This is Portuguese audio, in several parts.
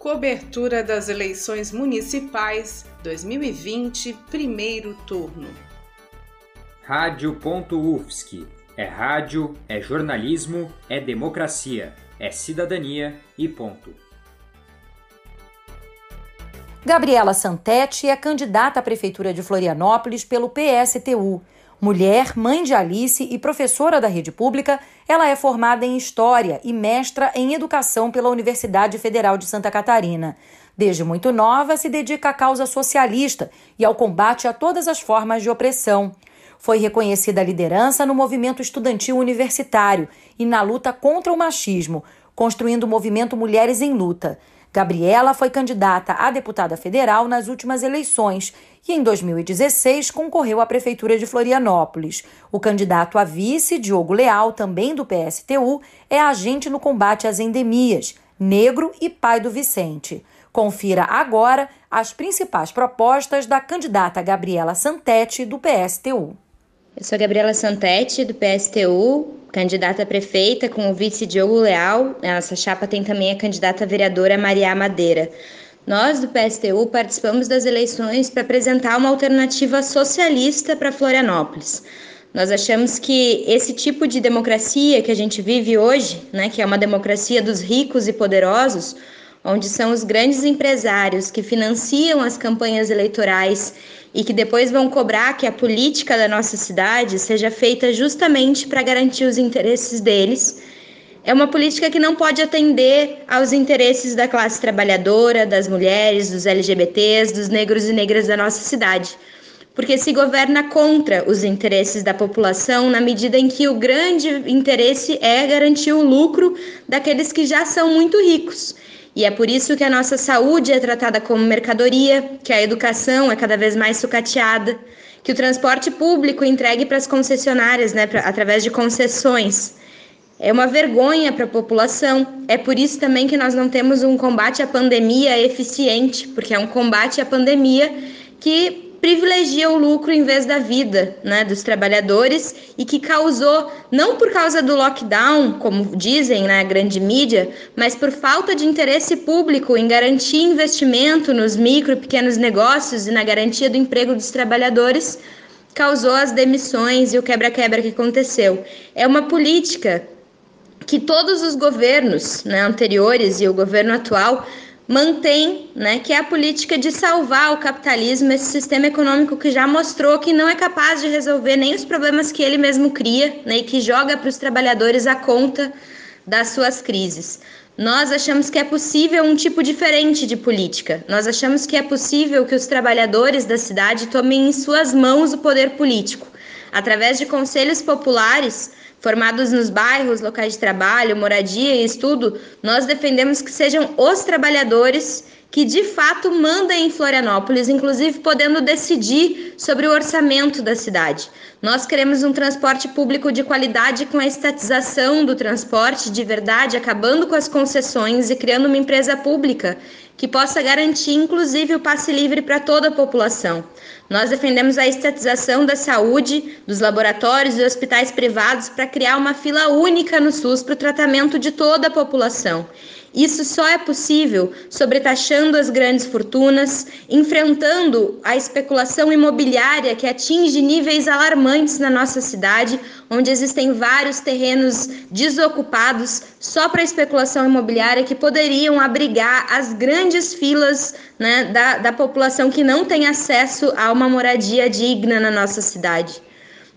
Cobertura das eleições municipais 2020, primeiro turno. Rádio.UFSC. É rádio, é jornalismo, é democracia, é cidadania e ponto. Gabriela Santetti é candidata à Prefeitura de Florianópolis pelo PSTU. Mulher, mãe de Alice e professora da rede pública, ela é formada em História e mestra em Educação pela Universidade Federal de Santa Catarina. Desde muito nova, se dedica à causa socialista e ao combate a todas as formas de opressão. Foi reconhecida liderança no movimento estudantil universitário e na luta contra o machismo, construindo o movimento Mulheres em Luta. Gabriela foi candidata a deputada federal nas últimas eleições e, em 2016, concorreu à Prefeitura de Florianópolis. O candidato a vice, Diogo Leal, também do PSTU, é agente no combate às endemias, negro e pai do Vicente. Confira agora as principais propostas da candidata Gabriela Santetti, do PSTU. Eu sou Gabriela Santetti, do PSTU, candidata a prefeita com o vice Diogo Leal. Essa chapa tem também a candidata vereadora Maria Madeira. Nós, do PSTU, participamos das eleições para apresentar uma alternativa socialista para Florianópolis. Nós achamos que esse tipo de democracia que a gente vive hoje, né, que é uma democracia dos ricos e poderosos, onde são os grandes empresários que financiam as campanhas eleitorais e que depois vão cobrar que a política da nossa cidade seja feita justamente para garantir os interesses deles. É uma política que não pode atender aos interesses da classe trabalhadora, das mulheres, dos LGBTs, dos negros e negras da nossa cidade. Porque se governa contra os interesses da população na medida em que o grande interesse é garantir o lucro daqueles que já são muito ricos e é por isso que a nossa saúde é tratada como mercadoria, que a educação é cada vez mais sucateada, que o transporte público entregue para as concessionárias, né, pra, através de concessões. É uma vergonha para a população. É por isso também que nós não temos um combate à pandemia eficiente, porque é um combate à pandemia que privilegia o lucro em vez da vida né, dos trabalhadores e que causou, não por causa do lockdown, como dizem na né, grande mídia, mas por falta de interesse público em garantir investimento nos micro e pequenos negócios e na garantia do emprego dos trabalhadores, causou as demissões e o quebra-quebra que aconteceu. É uma política que todos os governos né, anteriores e o governo atual mantém, né, que é a política de salvar o capitalismo, esse sistema econômico que já mostrou que não é capaz de resolver nem os problemas que ele mesmo cria, né, e que joga para os trabalhadores a conta das suas crises. Nós achamos que é possível um tipo diferente de política. Nós achamos que é possível que os trabalhadores da cidade tomem em suas mãos o poder político, através de conselhos populares formados nos bairros, locais de trabalho, moradia e estudo, nós defendemos que sejam os trabalhadores que de fato mandem em Florianópolis, inclusive podendo decidir sobre o orçamento da cidade. Nós queremos um transporte público de qualidade com a estatização do transporte de verdade, acabando com as concessões e criando uma empresa pública que possa garantir, inclusive, o passe livre para toda a população. Nós defendemos a estatização da saúde, dos laboratórios e hospitais privados para criar uma fila única no SUS para o tratamento de toda a população. Isso só é possível sobretaxando as grandes fortunas, enfrentando a especulação imobiliária que atinge níveis alarmantes na nossa cidade, onde existem vários terrenos desocupados só para especulação imobiliária que poderiam abrigar as grandes filas né, da, da população que não tem acesso a uma moradia digna na nossa cidade.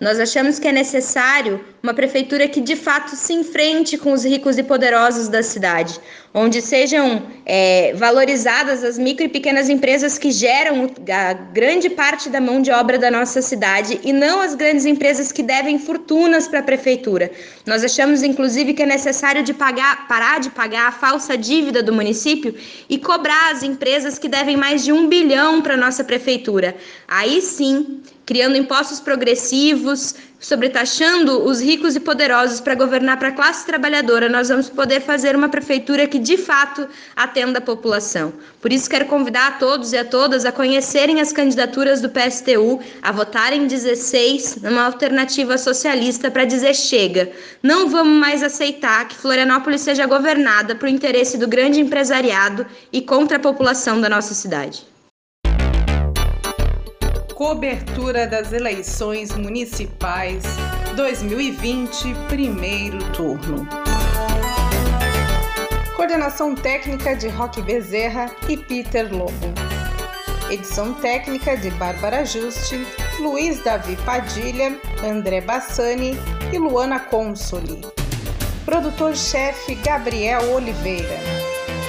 Nós achamos que é necessário uma prefeitura que de fato se enfrente com os ricos e poderosos da cidade, onde sejam é, valorizadas as micro e pequenas empresas que geram a grande parte da mão de obra da nossa cidade e não as grandes empresas que devem fortunas para a prefeitura. Nós achamos, inclusive, que é necessário de pagar, parar de pagar a falsa dívida do município e cobrar as empresas que devem mais de um bilhão para a nossa prefeitura. Aí sim criando impostos progressivos, sobretaxando os ricos e poderosos para governar para a classe trabalhadora, nós vamos poder fazer uma prefeitura que de fato atenda a população. Por isso quero convidar a todos e a todas a conhecerem as candidaturas do PSTU, a votarem 16 numa alternativa socialista para dizer chega. Não vamos mais aceitar que Florianópolis seja governada por interesse do grande empresariado e contra a população da nossa cidade cobertura das eleições municipais 2020, primeiro turno. Coordenação técnica de Roque Bezerra e Peter Lobo. Edição técnica de Bárbara Juste, Luiz Davi Padilha, André Bassani e Luana Consoli. Produtor-chefe Gabriel Oliveira.